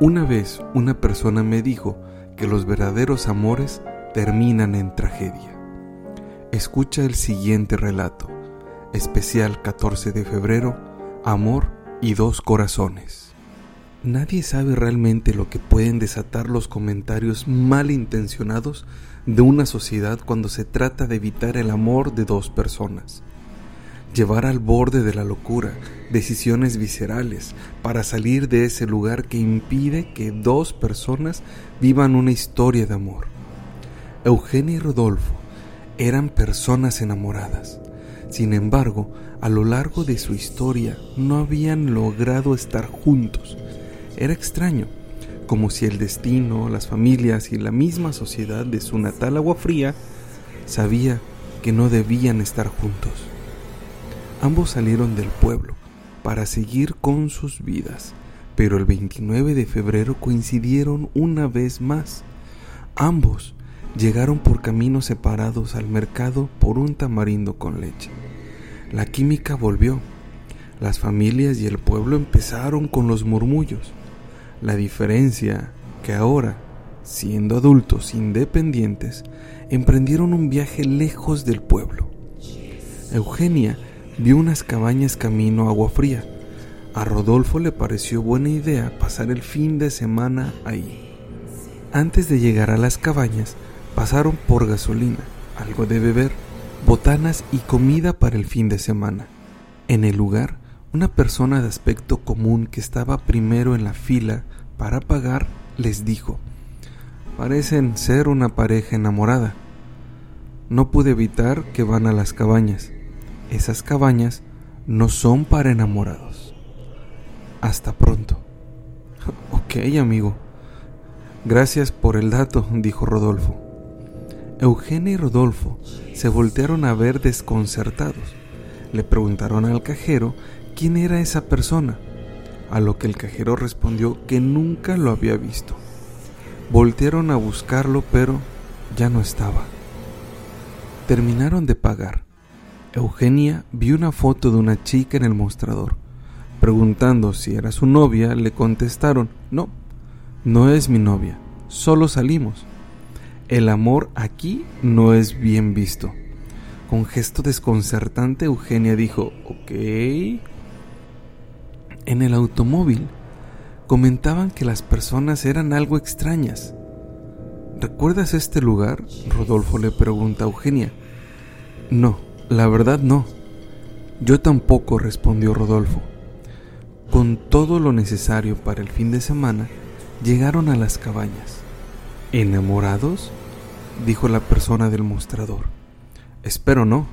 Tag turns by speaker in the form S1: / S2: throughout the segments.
S1: Una vez una persona me dijo que los verdaderos amores terminan en tragedia. Escucha el siguiente relato, especial 14 de febrero, Amor y dos corazones. Nadie sabe realmente lo que pueden desatar los comentarios malintencionados de una sociedad cuando se trata de evitar el amor de dos personas llevar al borde de la locura decisiones viscerales para salir de ese lugar que impide que dos personas vivan una historia de amor. Eugenia y Rodolfo eran personas enamoradas. Sin embargo, a lo largo de su historia no habían logrado estar juntos. Era extraño, como si el destino, las familias y la misma sociedad de su natal agua fría sabía que no debían estar juntos. Ambos salieron del pueblo para seguir con sus vidas, pero el 29 de febrero coincidieron una vez más. Ambos llegaron por caminos separados al mercado por un tamarindo con leche. La química volvió. Las familias y el pueblo empezaron con los murmullos. La diferencia que ahora, siendo adultos independientes, emprendieron un viaje lejos del pueblo. Eugenia vio unas cabañas camino a agua fría. A Rodolfo le pareció buena idea pasar el fin de semana ahí. Antes de llegar a las cabañas, pasaron por gasolina, algo de beber, botanas y comida para el fin de semana. En el lugar, una persona de aspecto común que estaba primero en la fila para pagar les dijo, parecen ser una pareja enamorada. No pude evitar que van a las cabañas esas cabañas no son para enamorados. Hasta pronto. Ok, amigo. Gracias por el dato, dijo Rodolfo. Eugenia y Rodolfo se voltearon a ver desconcertados. Le preguntaron al cajero quién era esa persona, a lo que el cajero respondió que nunca lo había visto. Voltearon a buscarlo, pero ya no estaba. Terminaron de pagar Eugenia vio una foto de una chica en el mostrador. Preguntando si era su novia, le contestaron, no, no es mi novia, solo salimos. El amor aquí no es bien visto. Con gesto desconcertante, Eugenia dijo, ok. En el automóvil comentaban que las personas eran algo extrañas. ¿Recuerdas este lugar? Rodolfo le pregunta a Eugenia. No, la verdad no. Yo tampoco, respondió Rodolfo. Con todo lo necesario para el fin de semana, llegaron a las cabañas. ¿Enamorados? dijo la persona del mostrador. Espero no.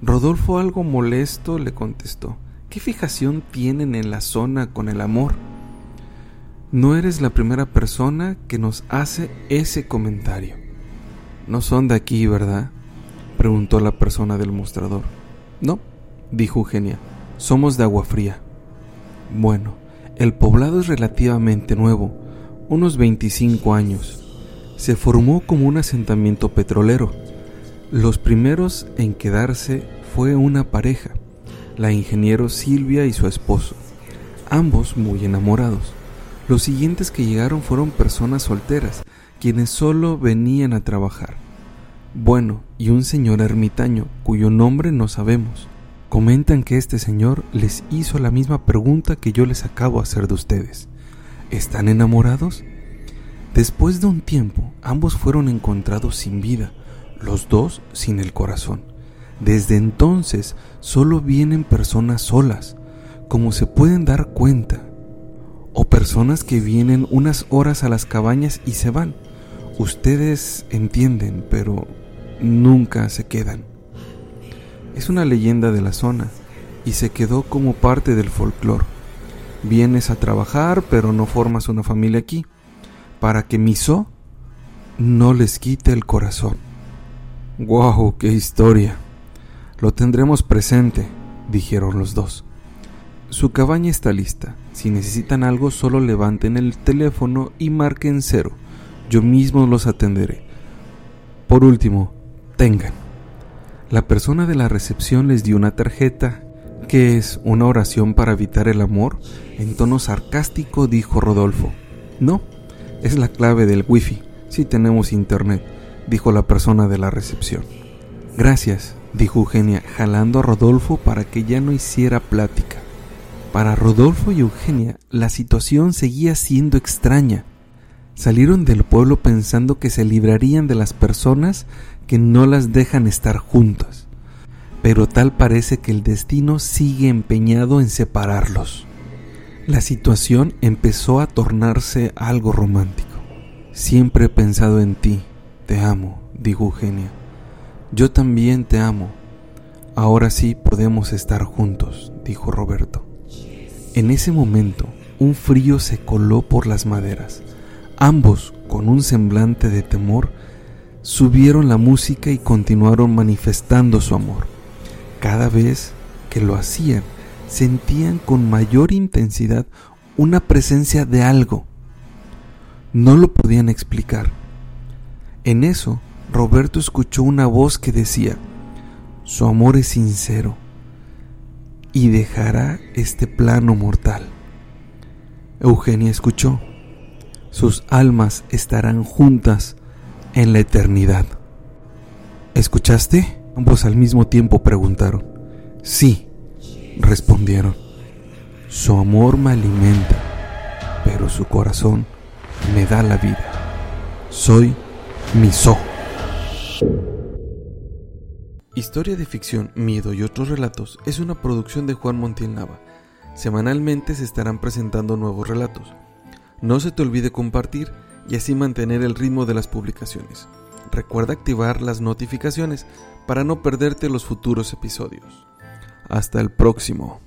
S1: Rodolfo, algo molesto, le contestó. ¿Qué fijación tienen en la zona con el amor? No eres la primera persona que nos hace ese comentario. No son de aquí, ¿verdad? Preguntó la persona del mostrador. No, dijo Eugenia, somos de agua fría. Bueno, el poblado es relativamente nuevo, unos 25 años. Se formó como un asentamiento petrolero. Los primeros en quedarse fue una pareja, la ingeniero Silvia y su esposo, ambos muy enamorados. Los siguientes que llegaron fueron personas solteras, quienes solo venían a trabajar bueno y un señor ermitaño cuyo nombre no sabemos. Comentan que este señor les hizo la misma pregunta que yo les acabo de hacer de ustedes. ¿Están enamorados? Después de un tiempo, ambos fueron encontrados sin vida, los dos sin el corazón. Desde entonces solo vienen personas solas, como se pueden dar cuenta, o personas que vienen unas horas a las cabañas y se van. Ustedes entienden, pero nunca se quedan. Es una leyenda de la zona y se quedó como parte del folclore. Vienes a trabajar, pero no formas una familia aquí, para que Miso no les quite el corazón. ¡Guau! ¡Qué historia! Lo tendremos presente, dijeron los dos. Su cabaña está lista. Si necesitan algo, solo levanten el teléfono y marquen cero. Yo mismo los atenderé. Por último, tengan. La persona de la recepción les dio una tarjeta. ¿Qué es una oración para evitar el amor? En tono sarcástico dijo Rodolfo. No, es la clave del wifi. Si tenemos internet, dijo la persona de la recepción. Gracias, dijo Eugenia, jalando a Rodolfo para que ya no hiciera plática. Para Rodolfo y Eugenia, la situación seguía siendo extraña. Salieron del pueblo pensando que se librarían de las personas que no las dejan estar juntas, pero tal parece que el destino sigue empeñado en separarlos. La situación empezó a tornarse algo romántico. Siempre he pensado en ti, te amo, dijo Eugenia. Yo también te amo. Ahora sí podemos estar juntos, dijo Roberto. En ese momento, un frío se coló por las maderas. Ambos, con un semblante de temor, subieron la música y continuaron manifestando su amor. Cada vez que lo hacían, sentían con mayor intensidad una presencia de algo. No lo podían explicar. En eso, Roberto escuchó una voz que decía, su amor es sincero y dejará este plano mortal. Eugenia escuchó sus almas estarán juntas en la eternidad. ¿Escuchaste? Ambos al mismo tiempo preguntaron. Sí, respondieron. Su amor me alimenta, pero su corazón me da la vida. Soy Miso. Historia de ficción, miedo y otros relatos es una producción de Juan Montiel Nava. Semanalmente se estarán presentando nuevos relatos. No se te olvide compartir y así mantener el ritmo de las publicaciones. Recuerda activar las notificaciones para no perderte los futuros episodios. Hasta el próximo.